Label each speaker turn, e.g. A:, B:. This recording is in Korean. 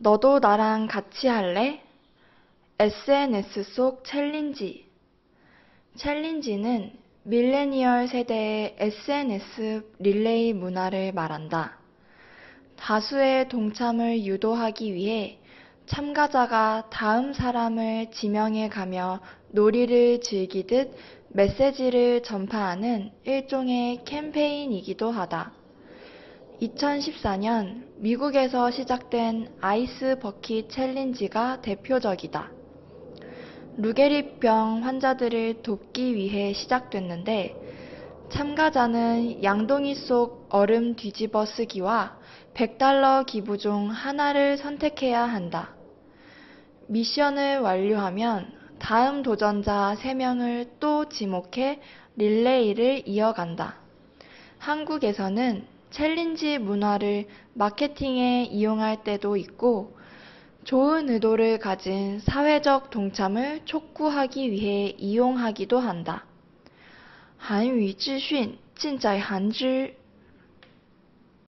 A: 너도 나랑 같이 할래? SNS 속 챌린지. 챌린지는 밀레니얼 세대의 SNS 릴레이 문화를 말한다. 다수의 동참을 유도하기 위해 참가자가 다음 사람을 지명해 가며 놀이를 즐기듯 메시지를 전파하는 일종의 캠페인이기도 하다. 2014년 미국에서 시작된 아이스 버킷 챌린지가 대표적이다. 루게리병 환자들을 돕기 위해 시작됐는데 참가자는 양동이 속 얼음 뒤집어 쓰기와 100달러 기부 중 하나를 선택해야 한다. 미션을 완료하면 다음 도전자 3명을 또 지목해 릴레이를 이어간다. 한국에서는 챌린지 문화를 마케팅에 이용할 때도 있고 좋은 의도를 가진 사회적 동참을 촉구하기 위해 이용하기도 한다. 韩语资讯尽在韩知